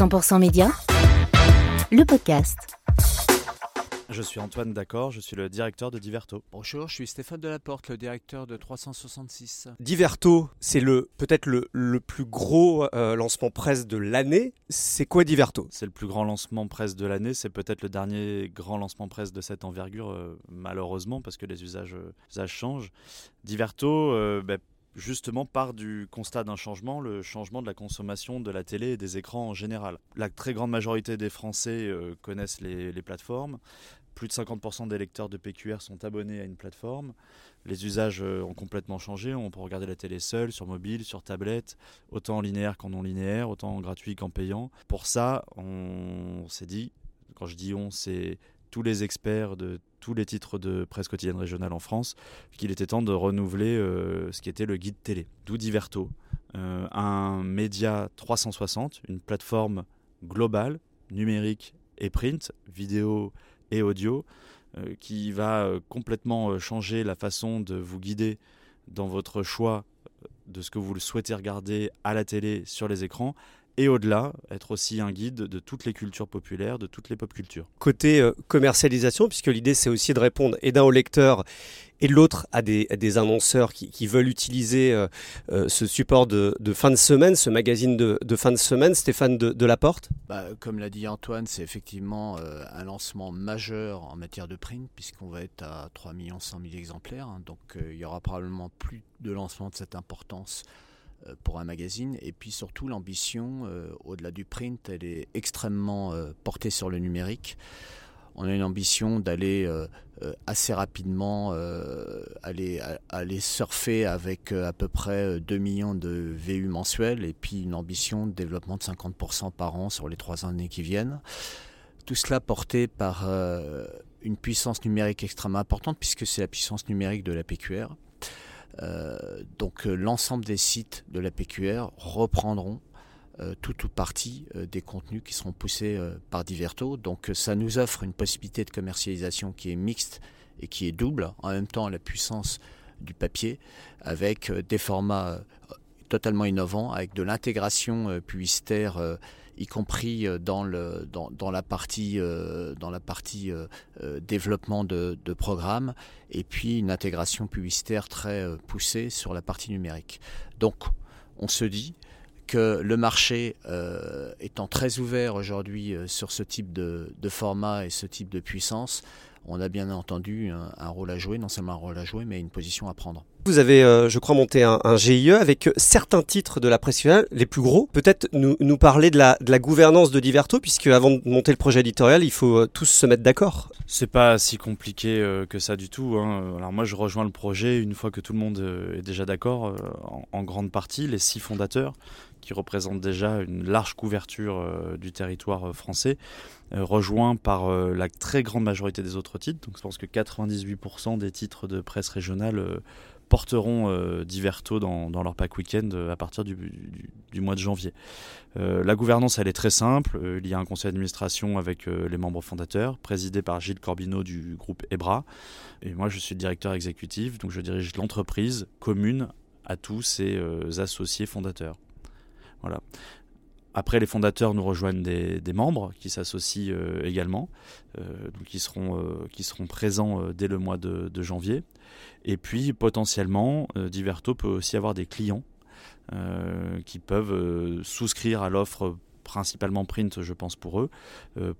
100% Média, le podcast. Je suis Antoine D'accord, je suis le directeur de Diverto. Bonjour, je suis Stéphane Delaporte, le directeur de 366. Diverto, c'est le peut-être le, le, plus gros euh, lancement presse de l'année. C'est quoi Diverto? C'est le plus grand lancement presse de l'année. C'est peut-être le dernier grand lancement presse de cette envergure, euh, malheureusement, parce que les usages, euh, usages changent. Diverto, ben, justement part du constat d'un changement, le changement de la consommation de la télé et des écrans en général. La très grande majorité des Français euh, connaissent les, plateformes. Plus de 50% des lecteurs de PQR sont abonnés à une plateforme. Les usages euh, ont complètement changé. On peut regarder la télé seule, sur mobile, sur tablette, autant en linéaire qu'en non linéaire, autant en gratuit qu'en payant. Pour ça, on s'est dit, quand je dis on, c'est tous les experts de tous les titres de presse quotidienne régionale en France, qu'il était temps de renouveler euh, ce qui était le guide télé. D'où Diverto, euh, un média 360, une plateforme globale, numérique et print, vidéo et audio, euh, qui va complètement changer la façon de vous guider dans votre choix de ce que vous souhaitez regarder à la télé sur les écrans et au-delà, être aussi un guide de toutes les cultures populaires, de toutes les pop cultures. Côté euh, commercialisation, puisque l'idée c'est aussi de répondre et d'un au lecteur et de l'autre à des, des, annonceurs qui, veulent utiliser euh, euh, ce support de, fin de semaine, ce magazine de, fin de semaine. Stéphane de, de Laporte bah, Comme l'a dit Antoine, c'est effectivement un lancement majeur en matière de print, puisqu'on va être à 3 100 000 exemplaires. Hein. donc il y aura probablement plus de lancements de cette importance pour un magazine. Et puis surtout, l'ambition, euh, au-delà du print, elle est extrêmement euh, portée sur le numérique. On a une ambition d'aller assez rapidement aller, aller surfer avec à peu près 2 millions de VU mensuels et puis une ambition de développement de 50% par an sur les trois années qui viennent. Tout cela porté par une puissance numérique extrêmement importante puisque c'est la puissance numérique de la PQR. Euh, donc euh, l'ensemble des sites de la PQR reprendront euh, tout ou partie des contenus qui seront poussés par Diverto. Donc ça nous offre une possibilité de commercialisation qui est mixte et qui est double, en même temps la puissance du papier, avec des formats totalement innovants, avec de l'intégration publicitaire y compris euh, dans, la partie, euh, euh, développement de, programmes, et puis une intégration publicitaire très poussée sur la partie numérique. Donc, on se dit que le marché étant très ouvert aujourd'hui sur ce type de, format et ce type de puissance, on a bien entendu un, rôle à jouer, non seulement un rôle à jouer, mais une position à prendre. Vous avez, euh, je crois, monté un, GIE avec certains titres de la presse les plus gros. Peut-être nous, nous parler de la, de la gouvernance de Diverto, puisque avant de monter le projet éditorial, il faut euh, tous se mettre d'accord. C'est pas si compliqué euh, que ça du tout. Hein. Alors moi, je rejoins le projet une fois que tout le monde est déjà d'accord, en, grande partie, les six fondateurs qui représentent déjà une large couverture du territoire français, rejoint par la très grande majorité des autres titres. Donc je pense que 98% des titres de presse régionale porteront euh, Diverto dans, leur pack week-end euh, à partir du, mois de janvier. Euh, la gouvernance, elle est très simple. il y a un conseil d'administration avec les membres fondateurs, présidé par Gilles Corbineau du groupe EBRA. Et moi, je suis le directeur exécutif, donc je dirige l'entreprise commune à tous ses associés fondateurs. Voilà. Après, les fondateurs nous rejoignent des, membres qui s'associent également, donc qui seront, qui seront présents dès le mois de janvier. Et puis potentiellement, euh, Diverto peut aussi avoir des clients euh, qui peuvent euh, souscrire à l'offre principalement print, je pense, pour eux,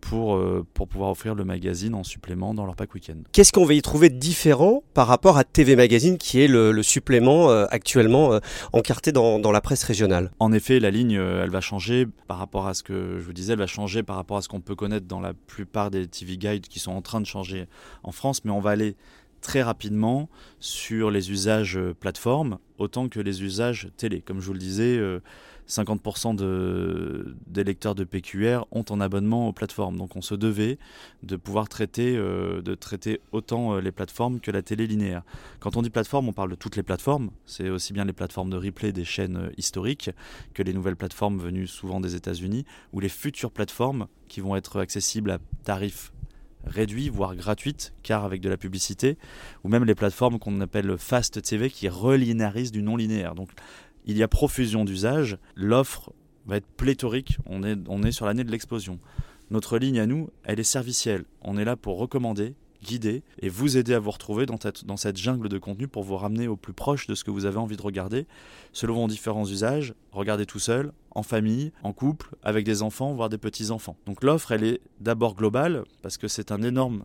pour, pour pouvoir offrir le magazine en supplément dans leur pack week-end. Qu'est-ce qu'on va y trouver de différent par rapport à TV Magazine, qui est le, supplément actuellement encarté dans, dans, la presse régionale? En effet, la ligne, elle va changer par rapport à ce que je vous disais, elle va changer par rapport à ce qu'on peut connaître dans la plupart des TV Guides qui sont en train de changer en France, mais on va aller très rapidement sur les usages euh, plateformes autant que les usages télé. Comme je vous le disais, 50% euh, des lecteurs de PQR ont un abonnement aux plateformes. Donc on se devait de pouvoir traiter, euh, traiter autant les plateformes que la télé linéaire. Quand on dit plateforme, on parle de toutes les plateformes. C'est aussi bien les plateformes de replay des chaînes historiques que les nouvelles plateformes venues souvent des États-Unis ou les futures plateformes qui vont être accessibles à tarifs réduit, voire gratuite, car avec de la publicité, ou même les plateformes qu'on appelle Fast TV qui relinéarisent du non linéaire. Il y a profusion d'usages, l'offre va être pléthorique. On est, on est sur l'année de l'explosion. Notre ligne à nous, elle est servicielle. On est là pour recommander, guider et vous aider à vous retrouver dans, dans cette jungle de contenu pour vous ramener au plus proche de ce que vous avez envie de regarder, selon vos différents usages, regarder tout seul, en famille, en couple, avec des enfants, voire des petits-enfants. Donc l'offre, elle est d'abord globale, parce que c'est un énorme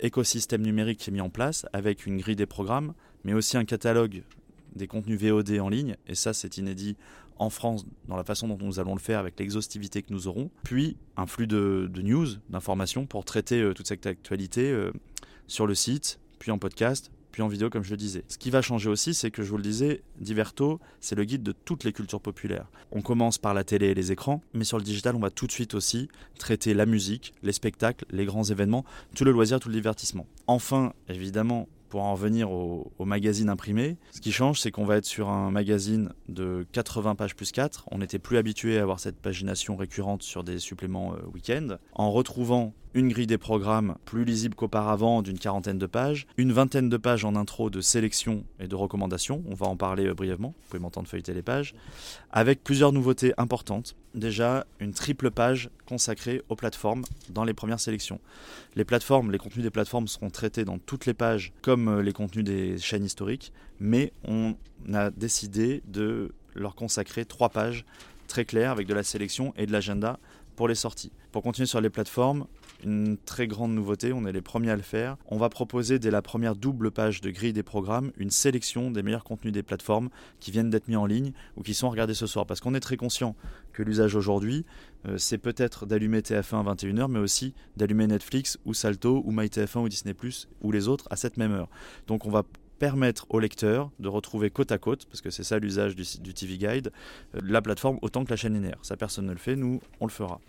écosystème numérique qui est mis en place, avec une grille des programmes, mais aussi un catalogue des contenus VOD en ligne, et ça c'est inédit en France dans la façon dont nous allons le faire avec l'exhaustivité que nous aurons, puis un flux de, news, d'informations pour traiter euh, toute cette actualité euh, sur le site, puis en podcast, puis en vidéo comme je le disais. Ce qui va changer aussi, c'est que je vous le disais, Diverto, c'est le guide de toutes les cultures populaires. On commence par la télé et les écrans, mais sur le digital, on va tout de suite aussi traiter la musique, les spectacles, les grands événements, tout le loisir, tout le divertissement. Enfin, évidemment, pour en revenir au, magazine imprimé, ce qui change, c'est qu'on va être sur un magazine de 80 pages plus 4. On n'était plus habitué à avoir cette pagination récurrente sur des suppléments euh, week-end. En retrouvant une grille des programmes plus lisible qu'auparavant d'une quarantaine de pages, une vingtaine de pages en intro de sélection et de recommandations, on va en parler euh, brièvement, vous pouvez m'entendre feuilleter les pages, avec plusieurs nouveautés importantes. Déjà, une triple page consacrée aux plateformes dans les premières sélections. Les plateformes, les contenus des plateformes seront traités dans toutes les pages comme euh, les contenus des chaînes historiques, mais on a décidé de leur consacrer trois pages très claires avec de la sélection et de l'agenda pour les sorties. Pour continuer sur les plateformes, une très grande nouveauté, on est les premiers à le faire. On va proposer dès la première double page de grille des programmes une sélection des meilleurs contenus des plateformes qui viennent d'être mis en ligne ou qui sont regardés ce soir. Parce qu'on est très conscient que l'usage aujourd'hui, euh, c'est peut-être d'allumer TF1 à 21h, mais aussi d'allumer Netflix ou Salto ou MyTF1 ou Disney ⁇ ou les autres à cette même heure. Donc on va permettre au lecteur de retrouver côte à côte, parce que c'est ça l'usage du, du, TV Guide, euh, la plateforme autant que la chaîne linéaire. Ça, personne ne le fait, nous, on le fera.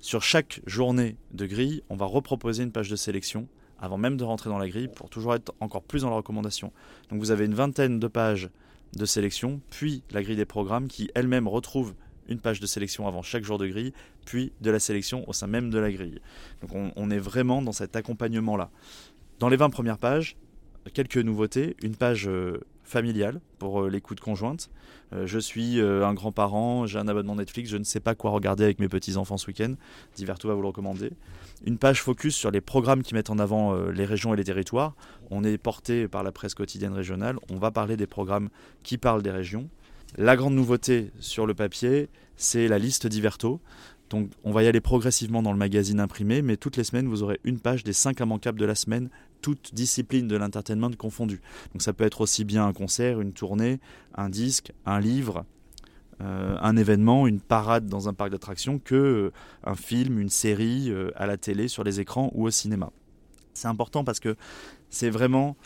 Sur chaque journée de grille, on va reproposer une page de sélection avant même de rentrer dans la grille pour toujours être encore plus dans la recommandation. Donc vous avez une vingtaine de pages de sélection, puis la grille des programmes qui elle-même retrouve une page de sélection avant chaque jour de grille, puis de la sélection au sein même de la grille. Donc on, on est vraiment dans cet accompagnement-là. Dans les 20 premières pages, quelques nouveautés. Une page euh, familiale pour euh, l'écoute conjointe. Euh, je suis un grand-parent, j'ai un abonnement Netflix, je ne sais pas quoi regarder avec mes petits-enfants ce week-end. Diverto va vous le recommander. Une page focus sur les programmes qui mettent en avant les régions et les territoires. On est porté par la presse quotidienne régionale. On va parler des programmes qui parlent des régions. La grande nouveauté sur le papier, c'est la liste Diverto. Donc on va y aller progressivement dans le magazine imprimé, mais toutes les semaines, vous aurez une page des 5 immanquables de la semaine toutes disciplines de l'entertainment confondues. Donc ça peut être aussi bien un concert, une tournée, un disque, un livre, euh, un événement, une parade dans un parc d'attractions que euh, un film, une série euh, à la télé, sur les écrans ou au cinéma. C'est important parce que c'est vraiment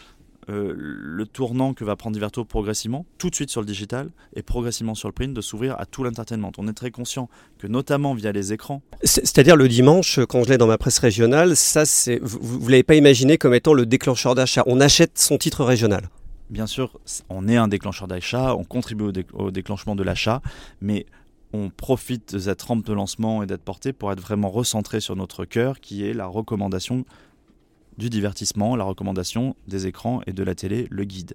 euh, le tournant que va prendre Diverto progressivement, tout de suite sur le digital et progressivement sur le print, de s'ouvrir à tout l'entertainment. On est très conscient que notamment via les écrans. C'est-à-dire le dimanche, quand je l'ai dans ma presse régionale, ça c'est vous, ne l'avez pas imaginé comme étant le déclencheur d'achat. On achète son titre régional. Bien sûr, on est un déclencheur d'achat, on contribue au, déclenchement de l'achat, mais on profite de cette rampe de lancement et d'être porté pour être vraiment recentré sur notre cœur, qui est la recommandation du divertissement, la recommandation des écrans et de la télé, le guide.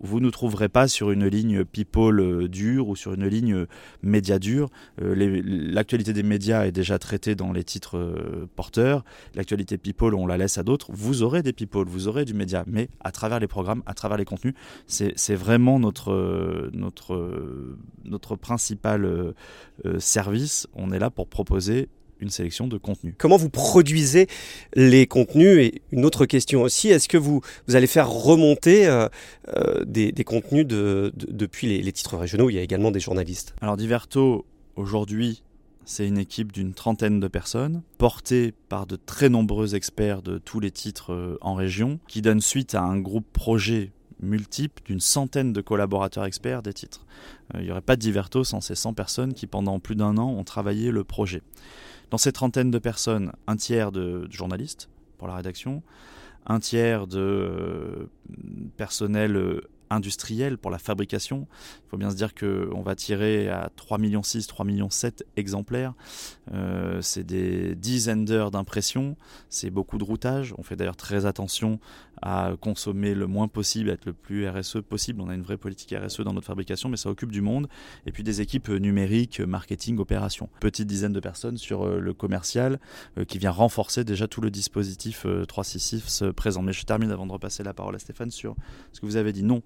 vous ne trouverez pas sur une ligne people euh, dure ou sur une ligne euh, média dure. Euh, l'actualité des médias est déjà traitée dans les titres porteurs. L'actualité people, on la laisse à d'autres. Vous aurez des people, vous aurez du média, mais à travers les programmes, à travers les contenus, c'est vraiment notre, notre, notre principal service. On est là pour proposer une sélection de contenus. Comment vous produisez les contenus Et une autre question aussi, est-ce que vous, vous allez faire remonter euh, euh, des, contenus de, depuis les, titres régionaux? Il y a également des journalistes. Alors Diverto, aujourd'hui, c'est une équipe d'une trentaine de personnes, portée par de très nombreux experts de tous les titres euh, en région, qui donne suite à un groupe projet multiple d'une centaine de collaborateurs experts des titres. Il n'y aurait pas de Diverto sans ces 100 personnes qui, pendant plus d'un an, ont travaillé le projet. Dans ces trentaines de personnes, un tiers de, journalistes pour la rédaction, un tiers de euh, personnel euh, industriel pour la fabrication. Il faut bien se dire qu'on va tirer à 3,6 millions, 3,7 millions exemplaires. Euh, c'est des dizaines d'heures d'impression, c'est beaucoup de routage. On fait d'ailleurs très attention à consommer le moins possible, être le plus RSE possible. On a une vraie politique RSE dans notre fabrication, mais ça occupe du monde. Et puis des équipes numériques, marketing, opération. Petite dizaine de personnes sur le commercial qui vient renforcer déjà tout le dispositif 366 présent. Mais je termine avant de repasser la parole à Stéphane sur ce que vous avez dit. Non,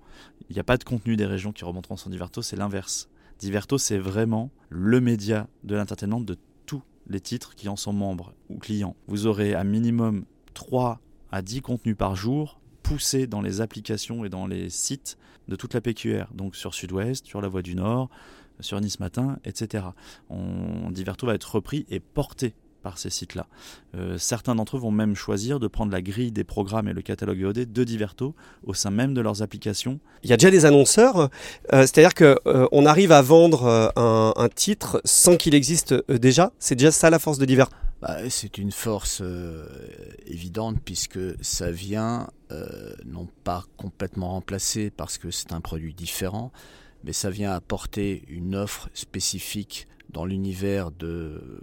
il n'y a pas de contenu des régions qui remonteront sur Diverto, c'est l'inverse. Diverto, c'est vraiment le média de l'entertainment de tous les titres qui en sont membres ou clients. Vous aurez un minimum 3 à 10 contenus par jour poussés dans les applications et dans les sites de toute la PQR, donc sur Sud-Ouest, sur la Voie du Nord, sur Nice Matin, etc. On, Diverto va être repris et porté par ces sites-là. Euh, certains d'entre eux vont même choisir de prendre la grille des programmes et le catalogue VOD de Diverto au sein même de leurs applications. Il y a déjà des annonceurs, euh, c'est-à-dire qu'on euh, arrive à vendre un, titre sans qu'il existe déjà. C'est déjà ça la force de Diverto. Bah, c'est une force évidente puisque ça vient non pas complètement remplacer parce que c'est un produit différent, mais ça vient apporter une offre spécifique dans l'univers de,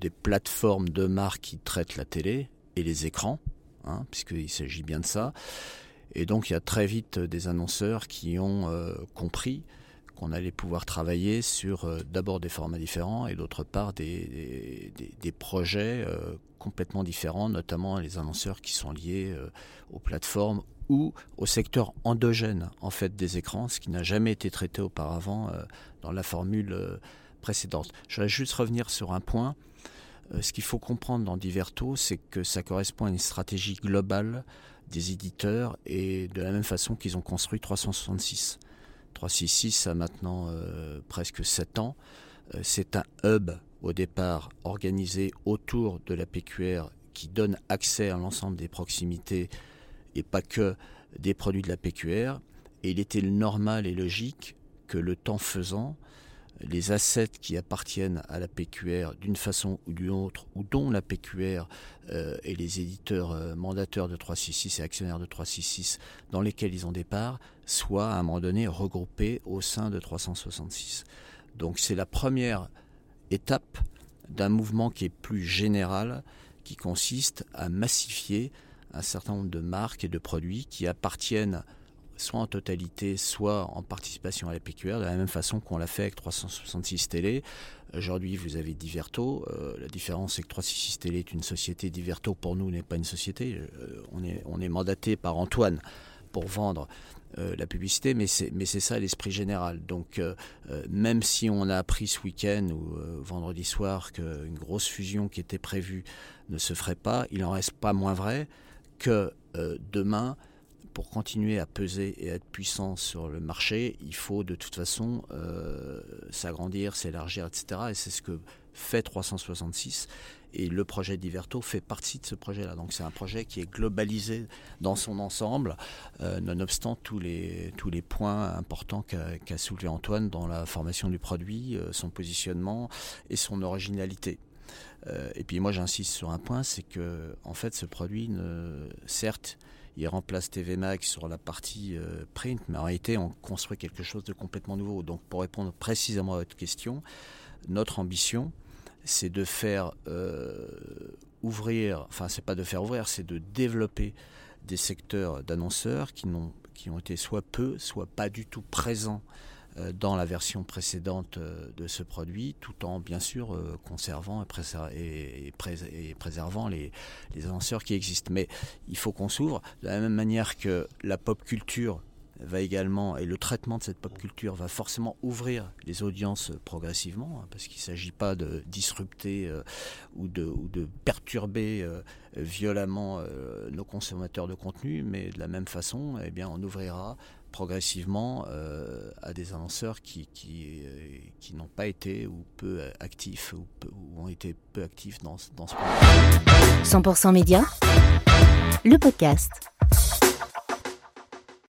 des plateformes de marque qui traitent la télé et les écrans, hein, puisqu'il s'agit bien de ça. Et donc il y a très vite des annonceurs qui ont euh, compris qu'on allait pouvoir travailler sur euh, d'abord des formats différents et d'autre part des, projets euh, complètement différents, notamment les annonceurs qui sont liés aux plateformes ou au secteur endogène en fait des écrans, ce qui n'a jamais été traité auparavant dans la formule précédente. Je voudrais juste revenir sur un point. Euh, ce qu'il faut comprendre dans Diverto, c'est que ça correspond à une stratégie globale des éditeurs et de la même façon qu'ils ont construit 366. 366 a maintenant euh, presque 7 ans. Euh, c'est un hub au départ organisé autour de la PQR qui donne accès à l'ensemble des proximités et pas que des produits de la PQR. Et il était normal et logique que le temps faisant, les assets qui appartiennent à la PQR d'une façon ou d'une autre, ou dont la PQR euh, et les éditeurs euh, mandateurs de 366 et actionnaires de 366 dans lesquels ils ont des parts, soient à un moment donné regroupés au sein de 366. Donc c'est la première étape d'un mouvement qui est plus général, qui consiste à massifier un certain nombre de marques et de produits qui appartiennent soit en totalité, soit en participation à la PQR, de la même façon qu'on l'a fait avec 366 Télé. Aujourd'hui, vous avez Diverto. Euh, la différence, c'est que 366 Télé est une société. Diverto, pour nous, n'est pas une société. Euh, on, est, mandaté par Antoine pour vendre euh, la publicité, mais c'est, ça l'esprit général. Donc, même si on a appris ce week-end ou vendredi soir qu'une grosse fusion qui était prévue ne se ferait pas, il n'en reste pas moins vrai que demain, pour continuer à peser et être puissant sur le marché, il faut de toute façon euh, s'agrandir, s'élargir, etc. Et c'est ce que fait 366. Et le projet d'Iverto fait partie de ce projet-là. Donc c'est un projet qui est globalisé dans son ensemble, euh, nonobstant tous les, tous les points importants qu'a soulevé Antoine dans la formation du produit, euh, son positionnement et son originalité. et puis moi j'insiste sur un point, c'est que en fait ce produit, certes, il remplace TV Max sur la partie euh, print, mais en réalité, on construit quelque chose de complètement nouveau. Donc, pour répondre précisément à votre question, notre ambition, c'est de faire euh, ouvrir, enfin, c'est pas de faire ouvrir, c'est de développer des secteurs d'annonceurs qui, qui ont été soit peu, soit pas du tout présents dans la version précédente euh, de ce produit, tout en bien sûr euh, conservant et, préservant les, les qui existent. Mais il faut qu'on s'ouvre de la même manière que la pop culture va également, et le traitement de cette pop culture va forcément ouvrir les audiences progressivement, hein, parce qu'il ne s'agit pas de disrupter ou, de, ou, de, perturber violemment nos consommateurs de contenu, mais de la même façon, eh bien, on ouvrira progressivement euh, à des annonceurs qui, qui, euh, qui n'ont pas été ou peu actifs ou, ou, ont été peu actifs dans, dans ce 100% Média, le podcast.